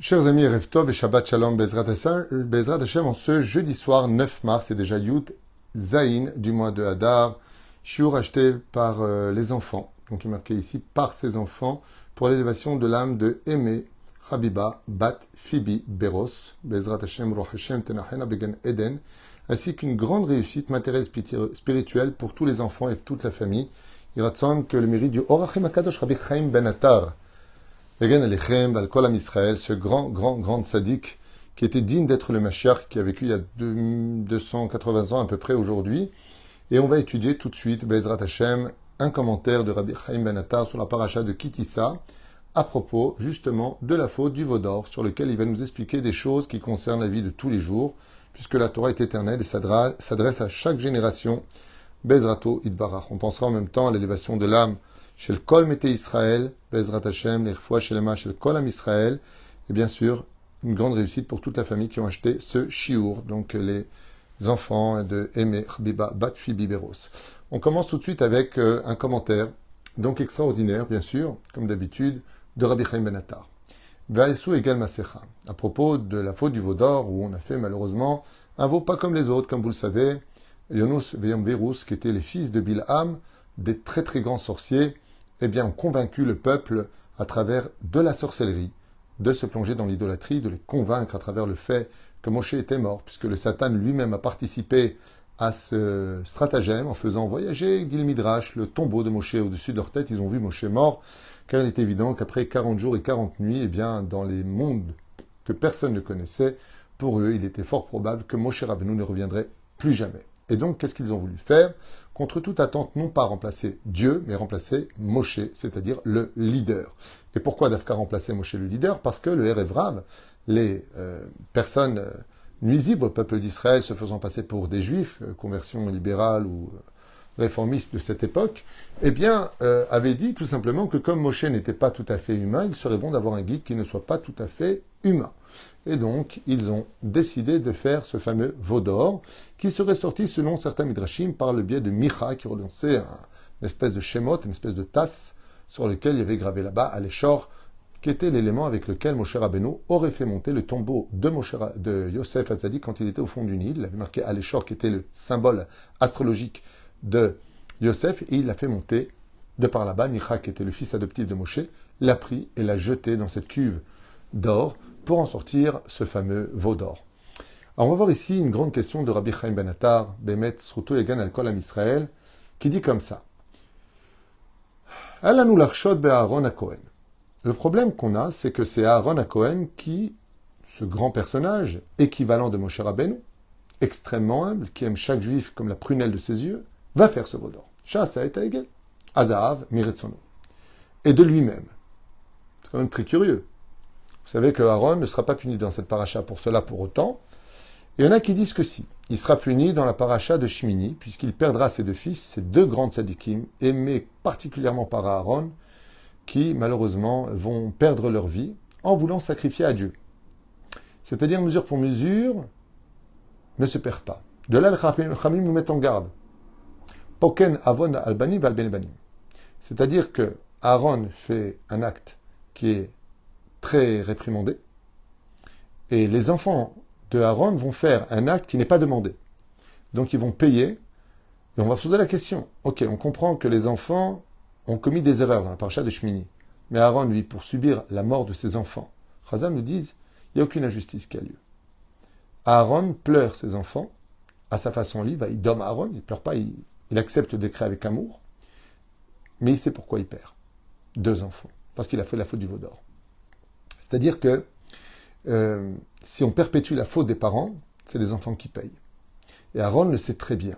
Chers amis, Tov et Shabbat Shalom, Bezrat Hashem, en ce jeudi soir 9 mars, c'est déjà Yud Zain du mois de Hadar, shiur acheté par euh, les enfants, donc il est marqué ici par ses enfants, pour l'élévation de l'âme de Aimé Habiba Bat Fibi Beros, Bezrat Hashem Roch Hashem Tenachena Began Eden, ainsi qu'une grande réussite matérielle spirituelle pour tous les enfants et toute la famille. Il semble que le mérite du Orachem Akadosh Rabbi Chaim Ben Attar, Israël, ce grand, grand, grand sadique qui était digne d'être le Mashiach, qui a vécu il y a 280 ans à peu près aujourd'hui. Et on va étudier tout de suite, Bezrat Hashem, un commentaire de Rabbi Chaim Ben Attar sur la paracha de Kitissa, à propos justement de la faute du Vaudor, sur lequel il va nous expliquer des choses qui concernent la vie de tous les jours, puisque la Torah est éternelle et s'adresse à chaque génération. Bezrato Idbarach. On pensera en même temps à l'élévation de l'âme chez le Kol Mete Israël, Bezrat Hashem, les chez le chez le Kol Am Israël, et bien sûr, une grande réussite pour toute la famille qui ont acheté ce Shiur, donc les enfants de Aimé Biba Batfi Biberos. On commence tout de suite avec euh, un commentaire, donc extraordinaire, bien sûr, comme d'habitude, de Rabbi Chaim Benatar. Vaesu Egal Masecha, à propos de la faute du veau d'or, où on a fait malheureusement un veau pas comme les autres, comme vous le savez, Yonus Veyam qui étaient les fils de Bilham, des très très grands sorciers, eh bien, ont convaincu le peuple à travers de la sorcellerie de se plonger dans l'idolâtrie, de les convaincre à travers le fait que Moshe était mort, puisque le Satan lui-même a participé à ce stratagème en faisant voyager, dit le le tombeau de Moshe au-dessus de leur tête. Ils ont vu Moshe mort, car il est évident qu'après 40 jours et 40 nuits, eh bien, dans les mondes que personne ne connaissait, pour eux, il était fort probable que Moshe Rabbeinu ne reviendrait plus jamais. Et donc, qu'est-ce qu'ils ont voulu faire? Contre toute attente, non pas remplacer Dieu, mais remplacer Moshe, c'est-à-dire le leader. Et pourquoi Dafka remplacer Moshe le leader? Parce que le Erevrav, les euh, personnes euh, nuisibles au peuple d'Israël se faisant passer pour des juifs, euh, conversion libérale ou réformiste de cette époque, eh bien, avaient dit tout simplement que comme Moshe n'était pas tout à fait humain, il serait bon d'avoir un guide qui ne soit pas tout à fait humain. Et donc, ils ont décidé de faire ce fameux veau d'or, qui serait sorti, selon certains midrashim, par le biais de Micha, qui relançait une espèce de shemot, une espèce de tasse, sur lequel il y avait gravé là-bas à qui était l'élément avec lequel Moshe Rabbeinu aurait fait monter le tombeau de, Moshe, de Yosef Hatzadi quand il était au fond du Nil. Il avait marqué à qui était le symbole astrologique de Yosef, et il l'a fait monter de par là-bas. Micha, qui était le fils adoptif de Moshe, l'a pris et l'a jeté dans cette cuve d'or pour en sortir ce fameux veau d'or. Alors on va voir ici une grande question de Rabbi Chaim Ben Attar, Bemet Sruto Egan Al Kol Israël, qui dit comme ça. Le problème qu'on a, c'est que c'est Aaron à Cohen qui, ce grand personnage, équivalent de Moshe Rabbeinu, extrêmement humble, qui aime chaque juif comme la prunelle de ses yeux, va faire ce veau d'or. Shasa et Azahav, Azahav, Miretsono. Et de lui-même. C'est quand même très curieux. Vous savez que Aaron ne sera pas puni dans cette paracha pour cela pour autant. Il y en a qui disent que si. Il sera puni dans la paracha de Shimini, puisqu'il perdra ses deux fils, ses deux grandes sadikim, aimés particulièrement par Aaron, qui malheureusement vont perdre leur vie en voulant sacrifier à Dieu. C'est-à-dire mesure pour mesure, ne se perd pas. De là, le Khamim nous met en garde. Poken avon albani C'est-à-dire que Aaron fait un acte qui est très réprimandé. Et les enfants de Aaron vont faire un acte qui n'est pas demandé. Donc ils vont payer. Et on va se poser la question. Ok, on comprend que les enfants ont commis des erreurs dans la paracha de Shmini. Mais Aaron, lui, pour subir la mort de ses enfants, Chazam nous dit, il n'y a aucune injustice qui a lieu. Aaron pleure ses enfants, à sa façon libre, il domme Aaron, il pleure pas, il, il accepte le décret avec amour, mais il sait pourquoi il perd. Deux enfants, parce qu'il a fait la faute du veau d'or. C'est-à-dire que euh, si on perpétue la faute des parents, c'est les enfants qui payent. Et Aaron le sait très bien.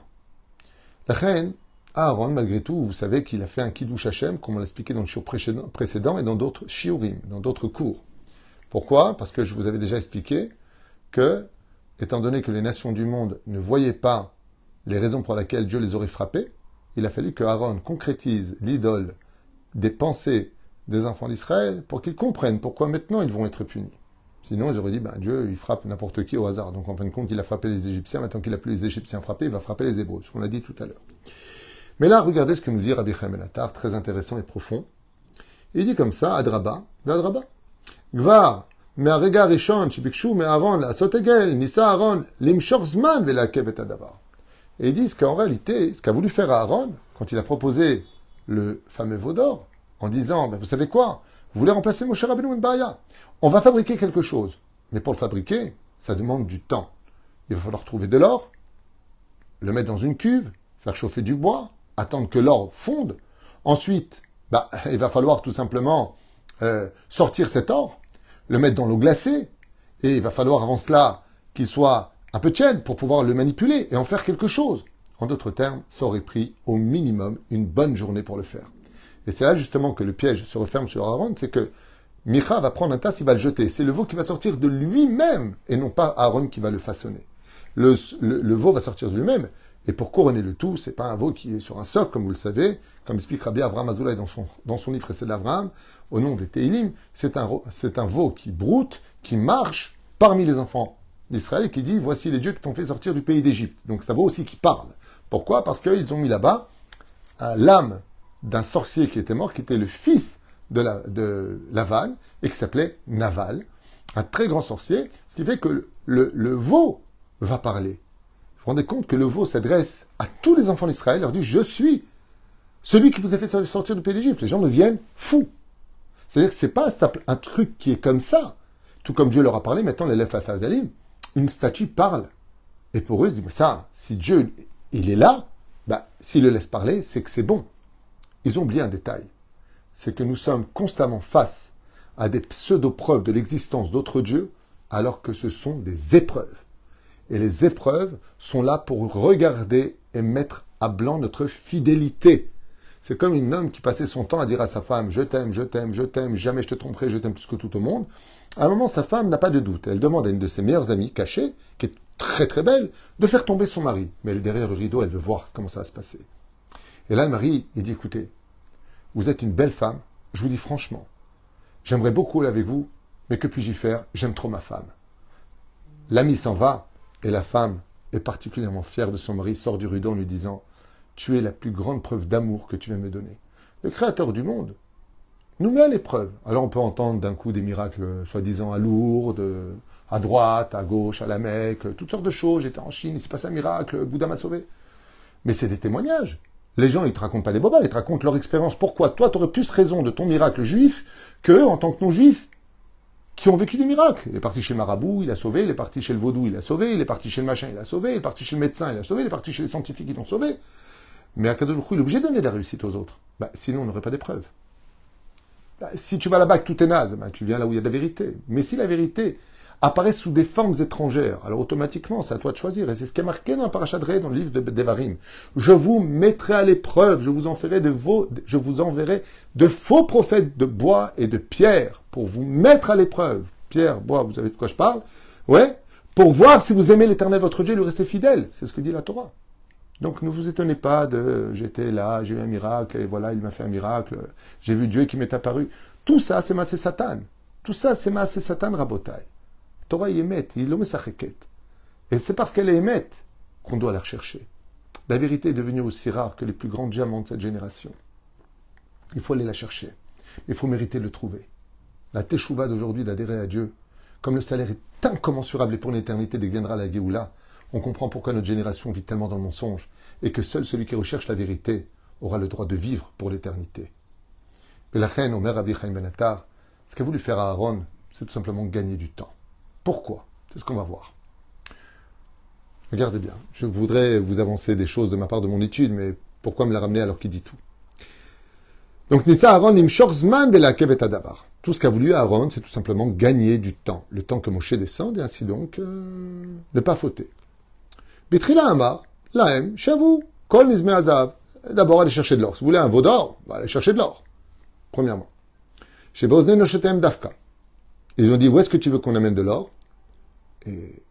La reine, Aaron, malgré tout, vous savez qu'il a fait un kiddush Hashem, comme on l'a expliqué dans le shiur précédent et dans d'autres shiurim, dans d'autres cours. Pourquoi? Parce que je vous avais déjà expliqué que, étant donné que les nations du monde ne voyaient pas les raisons pour lesquelles Dieu les aurait frappés, il a fallu que Aaron concrétise l'idole des pensées des enfants d'Israël pour qu'ils comprennent pourquoi maintenant ils vont être punis. Sinon, ils auraient dit, ben, Dieu, il frappe n'importe qui au hasard. Donc, en fin de compte, il a frappé les Égyptiens. Maintenant qu'il a plus les Égyptiens frappés, il va frapper les Hébreux, ce qu'on a dit tout à l'heure. Mais là, regardez ce que nous dit Rabbi Chaim très intéressant et profond. Il dit comme ça, Adraba, Adraba. Gvar, mais Rishon, Shibikshu, mais Aaron, la Sotegel, Nisa Aaron, Limshor Zman, Velakev Adavar. Et ils disent qu'en réalité, ce qu'a voulu faire Aaron, quand il a proposé le fameux veau d'or, en disant, ben, vous savez quoi, vous voulez remplacer Moshe Rabbeinu Baya On va fabriquer quelque chose. Mais pour le fabriquer, ça demande du temps. Il va falloir trouver de l'or, le mettre dans une cuve, faire chauffer du bois, attendre que l'or fonde. Ensuite, bah, il va falloir tout simplement euh, sortir cet or, le mettre dans l'eau glacée, et il va falloir avant cela qu'il soit un peu tiède pour pouvoir le manipuler et en faire quelque chose. En d'autres termes, ça aurait pris au minimum une bonne journée pour le faire. Et c'est là justement que le piège se referme sur Aaron, c'est que Micha va prendre un tas, il va le jeter. C'est le veau qui va sortir de lui-même et non pas Aaron qui va le façonner. Le, veau va sortir de lui-même. Et pour couronner le tout, c'est pas un veau qui est sur un socle, comme vous le savez, comme explique Rabbi Avraham Azoulay dans son, dans son livre Essai d'Avraham, au nom des Teilim, c'est un, c'est un veau qui broute, qui marche parmi les enfants d'Israël qui dit Voici les dieux qui t'ont fait sortir du pays d'Égypte. Donc un veau aussi qui parle. Pourquoi? Parce qu'ils ont mis là-bas l'âme d'un sorcier qui était mort, qui était le fils de, la, de et qui s'appelait Naval, un très grand sorcier, ce qui fait que le, veau va parler. Vous vous rendez compte que le veau s'adresse à tous les enfants d'Israël, leur dit Je suis celui qui vous a fait sortir du pays d'Égypte. Les gens deviennent fous. C'est-à-dire que c'est pas un truc qui est comme ça. Tout comme Dieu leur a parlé, maintenant l'élève Dalim, une statue parle. Et pour eux, ils disent, mais ça, si Dieu, il est là, bah, s'il le laisse parler, c'est que c'est bon. Ils ont oublié un détail. C'est que nous sommes constamment face à des pseudo-preuves de l'existence d'autres dieux, alors que ce sont des épreuves. Et les épreuves sont là pour regarder et mettre à blanc notre fidélité. C'est comme un homme qui passait son temps à dire à sa femme Je t'aime, je t'aime, je t'aime, jamais je te tromperai, je t'aime plus que tout au monde. À un moment, sa femme n'a pas de doute. Elle demande à une de ses meilleures amies, cachée, qui est très très belle, de faire tomber son mari. Mais elle derrière le rideau, elle veut voir comment ça va se passer. Et là, le mari, il dit Écoutez, vous êtes une belle femme, je vous dis franchement, j'aimerais beaucoup aller avec vous, mais que puis-je y faire? J'aime trop ma femme. L'ami s'en va, et la femme est particulièrement fière de son mari, sort du rideau en lui disant tu es la plus grande preuve d'amour que tu viens me donner. Le Créateur du monde nous met à l'épreuve. Alors on peut entendre d'un coup des miracles, soi-disant à Lourdes, à droite, à gauche, à la Mecque, toutes sortes de choses. J'étais en Chine, il s'est passé un miracle, Bouddha m'a sauvé. Mais c'est des témoignages. Les gens, ils te racontent pas des bobas, ils te racontent leur expérience. Pourquoi toi, tu aurais plus raison de ton miracle juif qu'eux, en tant que non-juifs, qui ont vécu des miracles? Il est parti chez marabout, il a sauvé. Il est parti chez le vaudou, il a sauvé. Il est parti chez le machin, il a sauvé. Il est parti chez le médecin, il a sauvé. Il est parti chez les scientifiques, ils l'ont sauvé. Mais Akadosh il est obligé de donner de la réussite aux autres. Bah, sinon, on n'aurait pas d'épreuve. Bah, si tu vas là-bas que tout est naze, bah, tu viens là où il y a de la vérité. Mais si la vérité apparaît sous des formes étrangères, alors automatiquement, c'est à toi de choisir. Et c'est ce qui est marqué dans le parachadré, dans le livre de Devarim. Je vous mettrai à l'épreuve, je vous enverrai de je vous enverrai de faux prophètes de bois et de pierre pour vous mettre à l'épreuve. Pierre, bois, vous savez de quoi je parle? Ouais? Pour voir si vous aimez l'éternel votre Dieu et lui restez fidèle. C'est ce que dit la Torah. Donc ne vous étonnez pas de j'étais là, j'ai eu un miracle, et voilà, il m'a fait un miracle, j'ai vu Dieu qui m'est apparu. Tout ça, c'est Massé Satan. Tout ça, c'est Massé Satan Rabotai. Torah y émet, il Et c'est parce qu'elle est émette qu'on doit la rechercher. La vérité est devenue aussi rare que les plus grands diamants de cette génération. Il faut aller la chercher. Il faut mériter de le trouver. La teshuva d'aujourd'hui d'adhérer à Dieu, comme le salaire est incommensurable et pour l'éternité deviendra la Géoula, on comprend pourquoi notre génération vit tellement dans le mensonge et que seul celui qui recherche la vérité aura le droit de vivre pour l'éternité. Mais la reine Omer Rabbi Chaim Benatar, ce qu'a voulu faire à Aaron, c'est tout simplement gagner du temps. Pourquoi? C'est ce qu'on va voir. Regardez bien, je voudrais vous avancer des choses de ma part de mon étude, mais pourquoi me la ramener alors qu'il dit tout? Donc Nissa Aaron im la kevet adavar. Tout ce qu'a voulu Aaron, c'est tout simplement gagner du temps, le temps que Moshe descende, et ainsi donc euh, ne pas fauter. Bitrila Amar, Laem, vous, Kol Nizme Azav. D'abord, aller chercher de l'or. Si vous voulez un veau d'or, va aller chercher de l'or. Premièrement. Chez Bosne Noshetem Dafka. Ils ont dit, où est-ce que tu veux qu'on amène de l'or? Et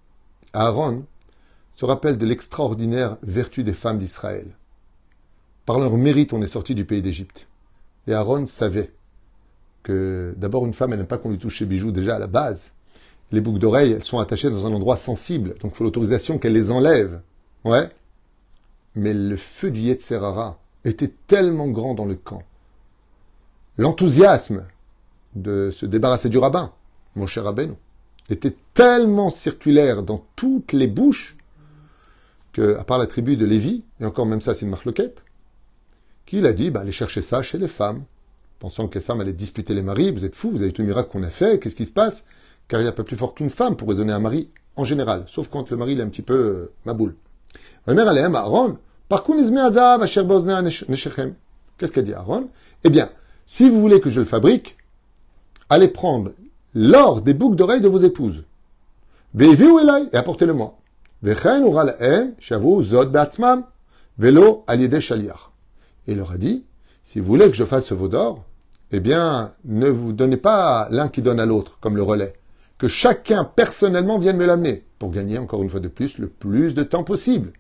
Aaron se rappelle de l'extraordinaire vertu des femmes d'Israël. Par leur mérite, on est sorti du pays d'Égypte. Et Aaron savait que d'abord une femme, elle n'aime pas qu'on lui touche ses bijoux déjà à la base les boucles d'oreilles, sont attachées dans un endroit sensible, donc il faut l'autorisation qu'elle les enlève. Ouais. Mais le feu du Yetzerara était tellement grand dans le camp. L'enthousiasme de se débarrasser du rabbin, Moshe Rabbeinu, était tellement circulaire dans toutes les bouches que, à part la tribu de Lévi, et encore même ça c'est une marloquette, qu'il a dit, bah, allez chercher ça chez les femmes, pensant que les femmes allaient disputer les maris, vous êtes fous, vous avez tout le miracle qu'on a fait, qu'est-ce qui se passe? Car il n'y a pas plus fort qu'une femme pour raisonner un mari en général, sauf quand le mari il est un petit peu euh, ma boule. Ma mère, elle est Aaron, par contre, Qu'est-ce qu'a dit Aaron? Eh bien, si vous voulez que je le fabrique, allez prendre l'or des boucles d'oreilles de vos épouses. Et apportez-le-moi. Et il leur a dit, si vous voulez que je fasse ce veau d'or, eh bien, ne vous donnez pas l'un qui donne à l'autre, comme le relais. Que chacun personnellement vienne me l'amener, pour gagner encore une fois de plus le plus de temps possible.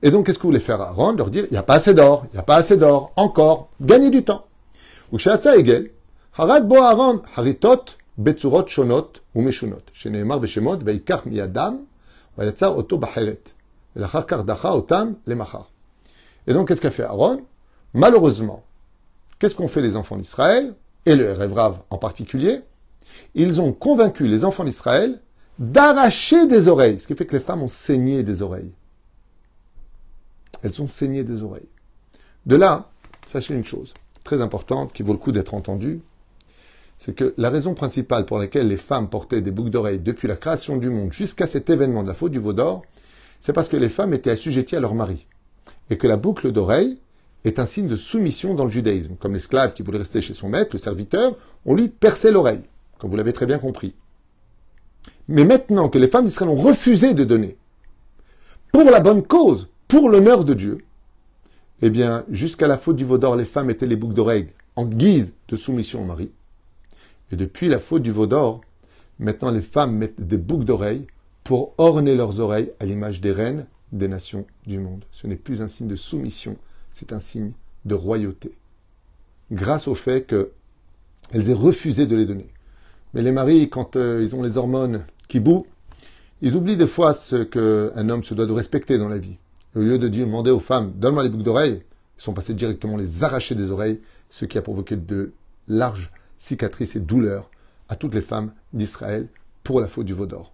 Et donc, qu'est-ce que vous voulez faire Aaron? Leur dire, il n'y a pas assez d'or, il n'y a pas assez d'or, encore, gagner du temps. Ou Harad bo haritot, betzurot shonot, ou meshunot. Otam. Et donc, qu'est-ce qu'a fait Aaron? Malheureusement, qu'est-ce qu'ont fait les enfants d'Israël, et le Révrav en particulier? Ils ont convaincu les enfants d'Israël d'arracher des oreilles, ce qui fait que les femmes ont saigné des oreilles. Elles ont saigné des oreilles. De là, sachez une chose très importante qui vaut le coup d'être entendue, c'est que la raison principale pour laquelle les femmes portaient des boucles d'oreilles depuis la création du monde jusqu'à cet événement de la faute du veau d'or, c'est parce que les femmes étaient assujetties à leur mari. Et que la boucle d'oreille est un signe de soumission dans le judaïsme. Comme l'esclave qui voulait rester chez son maître, le serviteur, on lui perçait l'oreille, comme vous l'avez très bien compris. Mais maintenant que les femmes d'Israël ont refusé de donner, pour la bonne cause, pour l'honneur de Dieu, eh bien, jusqu'à la faute du veau d'or, les femmes étaient les boucles d'oreilles en guise de soumission au mari. Et depuis la faute du veau d'or, maintenant les femmes mettent des boucles d'oreilles pour orner leurs oreilles à l'image des reines des nations du monde. Ce n'est plus un signe de soumission, c'est un signe de royauté. Grâce au fait qu'elles aient refusé de les donner. Mais les maris, quand euh, ils ont les hormones qui bouent, ils oublient des fois ce qu'un homme se doit de respecter dans la vie. au lieu de demander aux femmes, donne-moi les boucles d'oreilles, ils sont passés directement les arracher des oreilles, ce qui a provoqué de larges cicatrices et douleurs à toutes les femmes d'Israël pour la faute du veau d'or.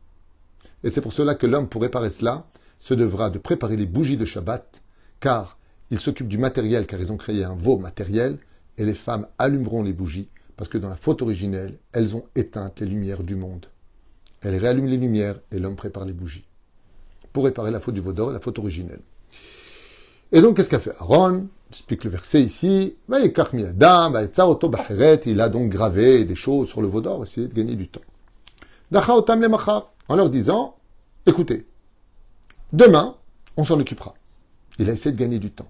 Et c'est pour cela que l'homme, pour réparer cela, se devra de préparer les bougies de Shabbat, car ils s'occupent du matériel, car ils ont créé un veau matériel, et les femmes allumeront les bougies, parce que dans la faute originelle, elles ont éteint les lumières du monde. Elles réallument les lumières, et l'homme prépare les bougies, pour réparer la faute du veau d'or et la faute originelle. Et donc, qu'est-ce qu'a fait Aaron? Explique le verset ici. Il a donc gravé des choses sur le veau d'or, essayer de gagner du temps. En leur disant, écoutez, demain, on s'en occupera. Il a essayé de gagner du temps.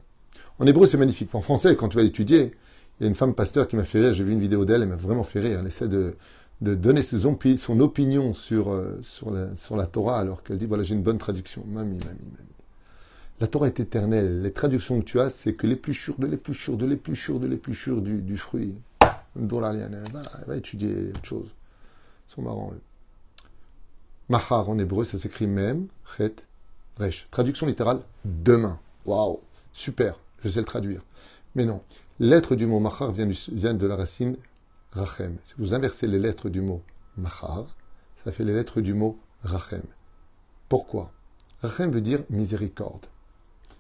En hébreu, c'est magnifique. En français, quand tu vas l'étudier, il y a une femme pasteur qui m'a fait rire. J'ai vu une vidéo d'elle, elle m'a vraiment fait rire. Elle essaie de, donner son opinion sur, euh, sur, la, Torah, alors qu'elle dit, voilà, j'ai une bonne traduction. Mamie, mamie, mamie. La Torah est éternelle. Les traductions que tu as, c'est que l'épluchure de l'épluchure de l'épluchure de l'épluchure du, du fruit. Va, va étudier autre chose. Ils sont marrants. Mahar en hébreu, ça s'écrit même, chet, resh. Traduction littérale, demain. Waouh, super, je sais le traduire. Mais non, l'être du mot mahar vient, vient, de la racine rachem. Si vous inversez les lettres du mot mahar, ça fait les lettres du mot rachem. Pourquoi? Rachem veut dire miséricorde.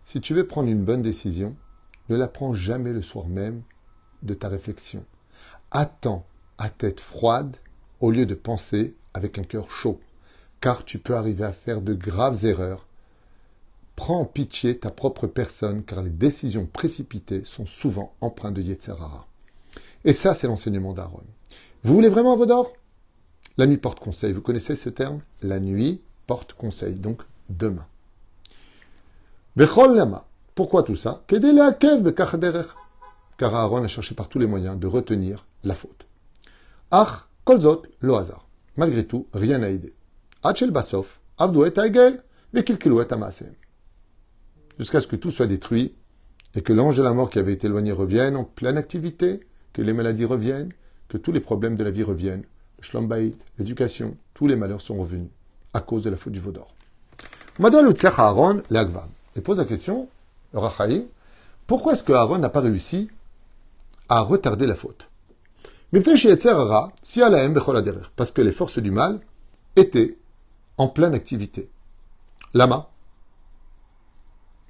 Si tu veux prendre une bonne décision, ne la prends jamais le soir même de ta réflexion. Attends à tête froide au lieu de penser avec un cœur chaud, car tu peux arriver à faire de graves erreurs. Prends en pitié ta propre personne, car les décisions précipitées sont souvent empreintes de Yetzerara. Et ça, c'est l'enseignement d'Aaron. Vous voulez vraiment un d'or? La nuit porte conseil. Vous connaissez ce terme? La nuit porte conseil. Donc, demain. Pourquoi tout ça? Car Aaron a cherché par tous les moyens de retenir la faute. Ach, kolzot, le hasard. Malgré tout, rien n'a aidé. Achel basof, Jusqu'à ce que tout soit détruit et que l'ange de la mort qui avait été éloigné revienne en pleine activité, que les maladies reviennent, que tous les problèmes de la vie reviennent, le l'éducation, tous les malheurs sont revenus à cause de la faute du vaudor. Aaron, et pose la question, Rachaïm, pourquoi est-ce que Aaron n'a pas réussi à retarder la faute? Parce que les forces du mal étaient en pleine activité. Lama.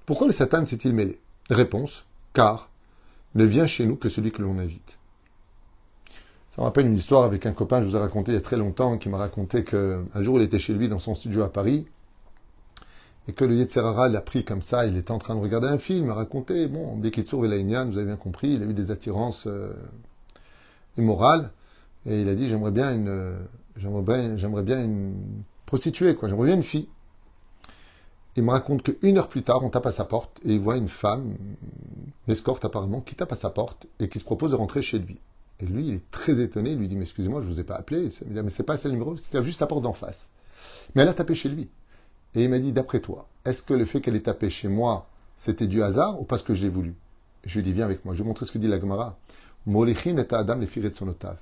Pourquoi le Satan s'est-il mêlé? Réponse car ne vient chez nous que celui que l'on invite. Ça me rappelle une histoire avec un copain, je vous ai raconté il y a très longtemps, qui m'a raconté qu'un jour il était chez lui dans son studio à Paris, et que le Yetzerara l'a pris comme ça, il était en train de regarder un film, a raconté, bon, Bekitsur Velaïnian, vous avez bien compris, il a eu des attirances euh, immorales, et il a dit, j'aimerais bien une, j'aimerais bien, j'aimerais bien une prostituée, quoi, j'aimerais bien une fille. Il me raconte qu'une heure plus tard, on tape à sa porte et il voit une femme, une escorte apparemment, qui tape à sa porte et qui se propose de rentrer chez lui. Et lui, il est très étonné, il lui dit, mais excusez-moi, je vous ai pas appelé. Il me dit, mais c'est pas ce numéro, c'est juste la porte d'en face. Mais elle a tapé chez lui. Et il m'a dit, d'après toi, est-ce que le fait qu'elle ait tapé chez moi, c'était du hasard ou parce que je l'ai voulu Je lui dis, viens avec moi, je vais montrer ce que dit la Gemara. Molichin et Adam les de son otave.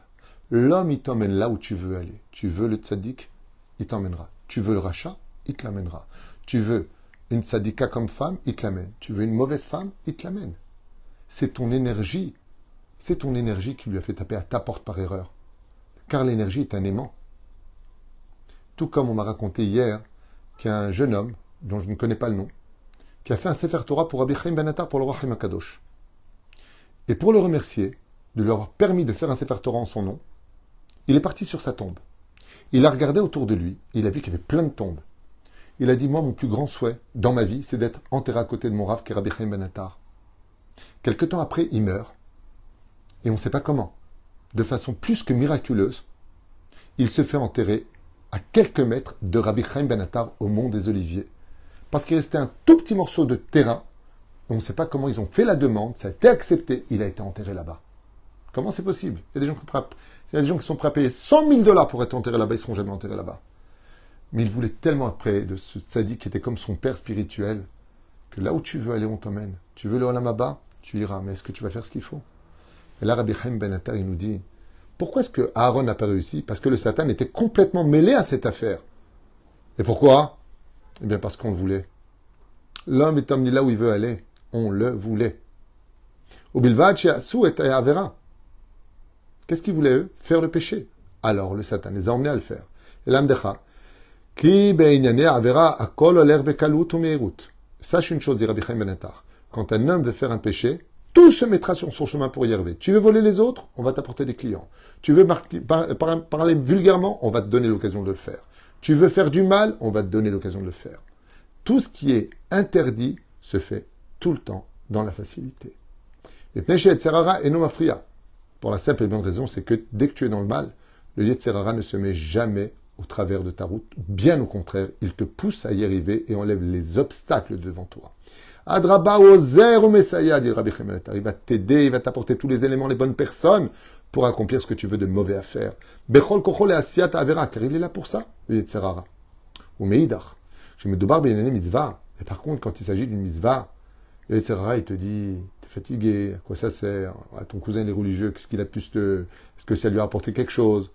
L'homme, il t'emmène là où tu veux aller. Tu veux le tzaddik, il t'emmènera. Tu veux le rachat, il te l'amènera. Tu veux une tzadika comme femme, il te l'amène. Tu veux une mauvaise femme, il te l'amène. C'est ton énergie. C'est ton énergie qui lui a fait taper à ta porte par erreur. Car l'énergie est un aimant. Tout comme on m'a raconté hier qu'il y a un jeune homme, dont je ne connais pas le nom, qui a fait un Sefer Torah pour Rabbi Chaim Ben pour le roi Chaim. Et pour le remercier de lui avoir permis de faire un Sefer Torah en son nom, il est parti sur sa tombe. Il a regardé autour de lui, il a vu qu'il y avait plein de tombes. Il a dit, moi, mon plus grand souhait dans ma vie, c'est d'être enterré à côté de mon Rav, qui Rabbi Chaim Ben Quelque temps après, il meurt. Et on ne sait pas comment. De façon plus que miraculeuse, il se fait enterrer à quelques mètres de Rabbi Chaim Ben au Mont des Oliviers. Parce qu'il restait un tout petit morceau de terrain. On ne sait pas comment ils ont fait la demande, ça a été accepté, il a été enterré là-bas. Comment c'est possible? Il y, a des gens qui, il y a des gens qui sont prêts à payer 100 000 dollars pour être enterrés là-bas, ils ne seront jamais enterrés là-bas. Mais il voulait tellement après de ce tzaddik qui était comme son père spirituel, que là où tu veux aller, on t'emmène. Tu veux le Olam tu iras, mais est-ce que tu vas faire ce qu'il faut? Et là, Rabbi Chaim Ben il nous dit, pourquoi est-ce que Aaron n'a pas réussi? Parce que le Satan était complètement mêlé à cette affaire. Et pourquoi? Eh bien parce qu'on le voulait. L'homme est emmené là où il veut aller. On le voulait. Qu'est-ce qu'ils voulaient eux? Faire le péché. Alors le Satan les a emmenés à le faire. Et l'amdecha. Sache une chose, dit Rabbi Chaim ben Quand un homme veut faire un péché, tout se mettra sur son chemin pour y arriver. Tu veux voler les autres On va t'apporter des clients. Tu veux parler vulgairement On va te donner l'occasion de le faire. Tu veux faire du mal On va te donner l'occasion de le faire. Tout ce qui est interdit se fait tout le temps dans la facilité. Et Pour la simple et bonne raison, c'est que dès que tu es dans le mal, le Yetzerara ne se met jamais au travers de ta route. Bien au contraire, il te pousse à y arriver et enlève les obstacles devant toi. Adraba ozer Messiah, dit Rabbi Il va t'aider, il va t'apporter tous les éléments, les bonnes personnes pour accomplir ce que tu veux de mauvais à faire. Bechol kochol et asiat avera, car il est là pour ça, le Ou meidach. Je me dobar bien mitzvah. Et par contre, quand il s'agit d'une mitzvah, Yetzerara, il te dit, t'es fatigué, à quoi ça sert? À ton cousin, il est religieux, qu'est-ce qu'il a plus de, est-ce que ça lui a apporté quelque chose?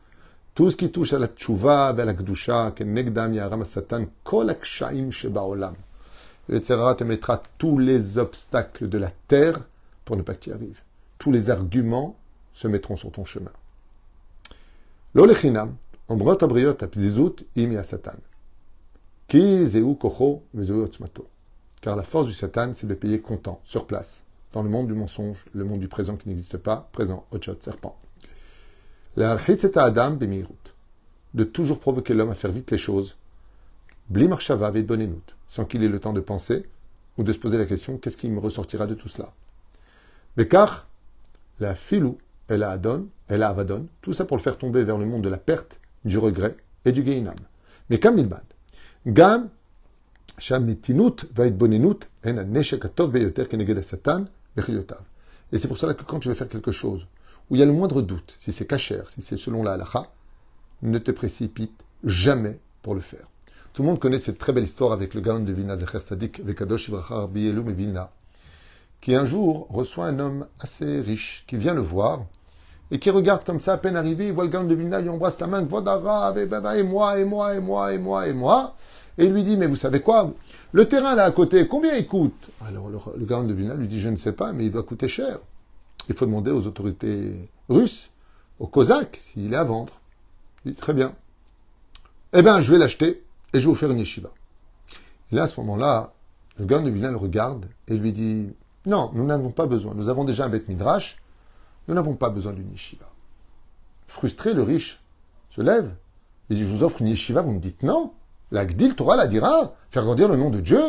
Tout ce qui touche à la tchouva, à la kedusha, kenegdam yaram satan, shebaolam le te mettra tous les obstacles de la terre pour ne pas que tu y arrives. Tous les arguments se mettront sur ton chemin. L'olechinam, ombrot abriot apzizut im satan. Ki zeu kocho Car la force du Satan, c'est de payer comptant, sur place, dans le monde du mensonge, le monde du présent qui n'existe pas, présent, ochot, serpent. Adam De toujours provoquer l'homme à faire vite les choses. Bli marshava bonenut sans qu'il ait le temps de penser ou de se poser la question qu'est-ce qui me ressortira de tout cela? Car la filou, elle a adon, elle a avadon, tout ça pour le faire tomber vers le monde de la perte, du regret et du gainam. Mais comme il gam shamitinut va être bonenut en neshekatov beyoter keneged satan Et c'est pour cela que quand tu veux faire quelque chose où il y a le moindre doute, si c'est cachère, si c'est selon la halacha, ne te précipite jamais pour le faire. Tout le monde connaît cette très belle histoire avec le Gaon de Vilna, Zecher Tzadik, Vekadosh Bielum et qui un jour reçoit un homme assez riche, qui vient le voir, et qui regarde comme ça, à peine arrivé, il voit le Gaon de Vilna, il embrasse la main, Vodara, et moi, et moi, et moi, et moi, et moi, et il lui dit, mais vous savez quoi, le terrain là à côté, combien il coûte? Alors le, le de Vilna lui dit, je ne sais pas, mais il doit coûter cher. Il faut demander aux autorités russes au Cosaque s'il est à vendre. Il dit, très bien. Eh bien, je vais l'acheter et je vais vous faire une yeshiva. Et là, à ce moment-là, le gars de Vilna le regarde et lui dit, non, nous n'avons pas besoin. Nous avons déjà un bête midrash. Nous n'avons pas besoin d'une yeshiva. Frustré, le riche se lève. Il dit, je vous offre une yeshiva, vous me dites non. La Gdil Torah la dira, faire grandir le nom de Dieu,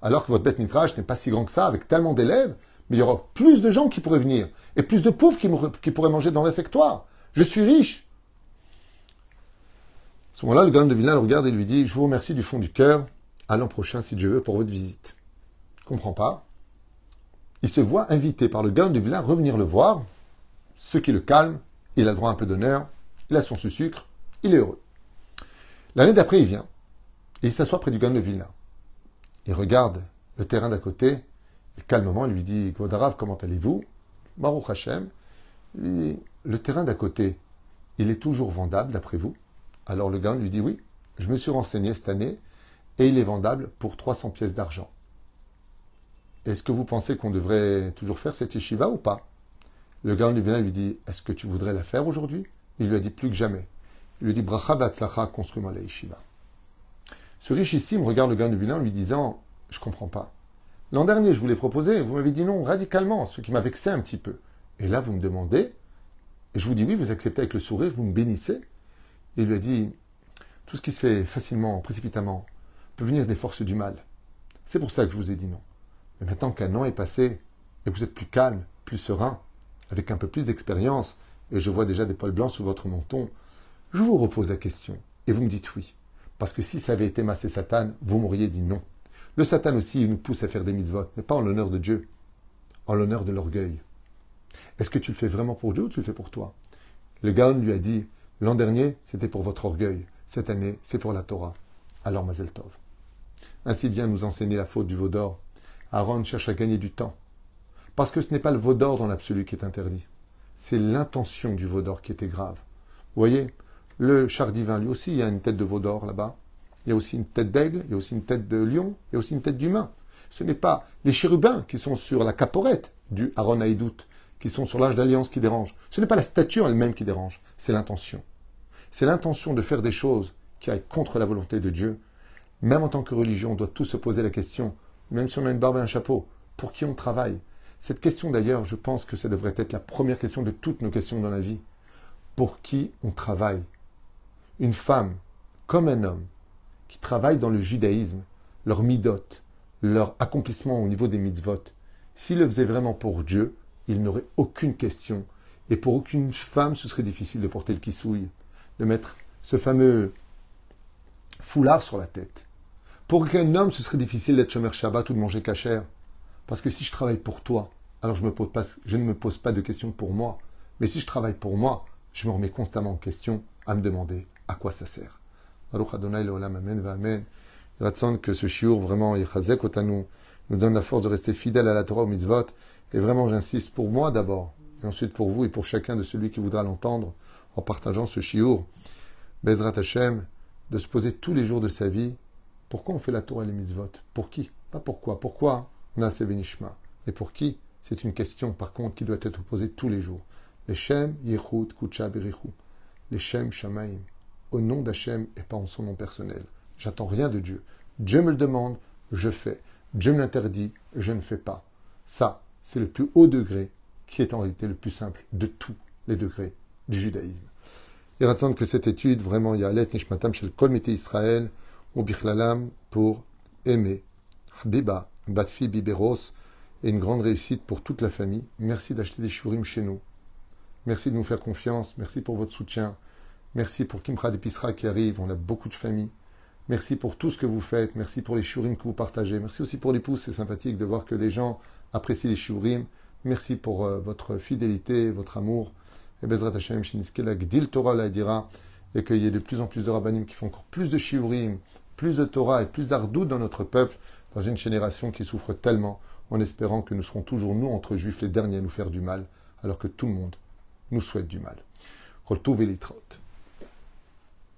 alors que votre bête midrash n'est pas si grand que ça, avec tellement d'élèves, mais il y aura plus de gens qui pourraient venir, et plus de pauvres qui, pourraient manger dans l'effectoire. Je suis riche. À ce moment-là, le grand de Vilna le regarde et lui dit, je vous remercie du fond du cœur, à l'an prochain si Dieu veut pour votre visite. Je comprends pas. Il se voit invité par le gars de Vilna à revenir le voir, ce qui le calme, il a droit à un peu d'honneur, il a son sucre, il est heureux. L'année d'après, il vient, et il s'assoit près du gars de Vilna. Il regarde le terrain d'à côté, et calmement, il lui dit Kvodarav, comment allez-vous? Baruch Hashem. le terrain d'à côté, il est toujours vendable d'après vous? Alors le gars lui dit Oui, je me suis renseigné cette année, et il est vendable pour 300 pièces d'argent. Est-ce que vous pensez qu'on devrait toujours faire cette yeshiva ou pas? Le gars lui vient lui dit Est-ce que tu voudrais la faire aujourd'hui? Il lui a dit plus que jamais. Il lui dit Bracha batzlacha, construis-moi la yeshiva. Ce richissime regarde le gars du bilan en lui disant Je comprends pas. L'an dernier, je vous l'ai proposé, vous m'avez dit non radicalement, ce qui m'a vexé un petit peu. Et là, vous me demandez, et je vous dis oui, vous acceptez avec le sourire, vous me bénissez. Et il lui a dit Tout ce qui se fait facilement, précipitamment, peut venir des forces du mal. C'est pour ça que je vous ai dit non. Mais maintenant qu'un an est passé, et que vous êtes plus calme, plus serein, avec un peu plus d'expérience, et je vois déjà des poils blancs sous votre menton, je vous repose la question, et vous me dites oui. Parce que si ça avait été Massé Satan, vous m'auriez dit non. Le Satan aussi, nous pousse à faire des mitzvot, mais pas en l'honneur de Dieu, en l'honneur de l'orgueil. Est-ce que tu le fais vraiment pour Dieu ou tu le fais pour toi? Le Gaon lui a dit, l'an dernier, c'était pour votre orgueil, cette année, c'est pour la Torah. Alors Mazel Tov. Ainsi vient nous enseigner la faute du veau d'or. Aaron cherche à gagner du temps. Parce que ce n'est pas le veau d'or dans l'absolu qui est interdit. C'est l'intention du veau d'or qui était grave. Vous voyez, le char divin, lui aussi, il y a une tête de veau d'or là-bas. Il y a aussi une tête d'aigle, il y a aussi une tête de lion, il y a aussi une tête d'humain. Ce n'est pas les chérubins qui sont sur la caporette du Aaron Haïdout, qui sont sur l'âge d'alliance qui dérange. Ce n'est pas la statue elle-même qui dérange, c'est l'intention. C'est l'intention de faire des choses qui aillent contre la volonté de Dieu même en tant que religion, on doit tous se poser la question, même si on a une barbe et un chapeau, pour qui on travaille? Cette question d'ailleurs, je pense que ça devrait être la première question de toutes nos questions dans la vie. Pour qui on travaille? Une femme, comme un homme, qui travaille dans le judaïsme, leur midot, leur accomplissement au niveau des mitzvot, s'ils le faisaient vraiment pour Dieu, il n'aurait aucune question. Et pour aucune femme, ce serait difficile de porter le kissouille, de mettre ce fameux foulard sur la tête. Pour qu'un homme, ce serait difficile d'être Shomer Shabbat ou de manger cachère. Parce que si je travaille pour toi, alors je ne me pose pas de questions pour moi. Mais si je travaille pour moi, je me remets constamment en question à me demander à quoi ça sert. Baruch Adonai Leolam Amen Amen. que ce shiur vraiment, Otanu, nous donne la force de rester fidèle à la Torah au mitzvot. Et vraiment, j'insiste pour moi d'abord, et ensuite pour vous et pour chacun de celui qui voudra l'entendre en partageant ce shiur. Bezrat Hashem, de se poser tous les jours de sa vie pourquoi on fait la Torah et les mitzvot? Pour qui? Pas pourquoi. Pourquoi Nase Benishma? Et pour qui? C'est une question, par contre, qui doit être posée tous les jours. Les Shem, Yechut, Kucha, Berichu. Les Shem, Shamaim. Au nom d'Hachem et pas en son nom personnel. J'attends rien de Dieu. Dieu me le demande, je fais. Dieu me l'interdit, je ne fais pas. Ça, c'est le plus haut degré qui est en réalité le plus simple de tous les degrés du judaïsme. Il attendre que cette étude, vraiment, il y a Nishmatam chez le Kol Israël, ou Bichlalam pour aimer. Habiba, Batfi Biberos, et une grande réussite pour toute la famille. Merci d'acheter des shurim chez nous. Merci de nous faire confiance. Merci pour votre soutien. Merci pour Kimra d'Episra qui arrive. On a beaucoup de familles. Merci pour tout ce que vous faites. Merci pour les shurim que vous partagez. Merci aussi pour les pouces. C'est sympathique de voir que les gens apprécient les shurim. Merci pour euh, votre fidélité, votre amour. Et Bezrat Hashem, Gdil Torah la dira. Qu'il y ait de plus en plus de rabbinim qui font encore plus de shurim plus de Torah et plus d'ardout dans notre peuple, dans une génération qui souffre tellement, en espérant que nous serons toujours, nous, entre juifs, les derniers à nous faire du mal, alors que tout le monde nous souhaite du mal. Koltov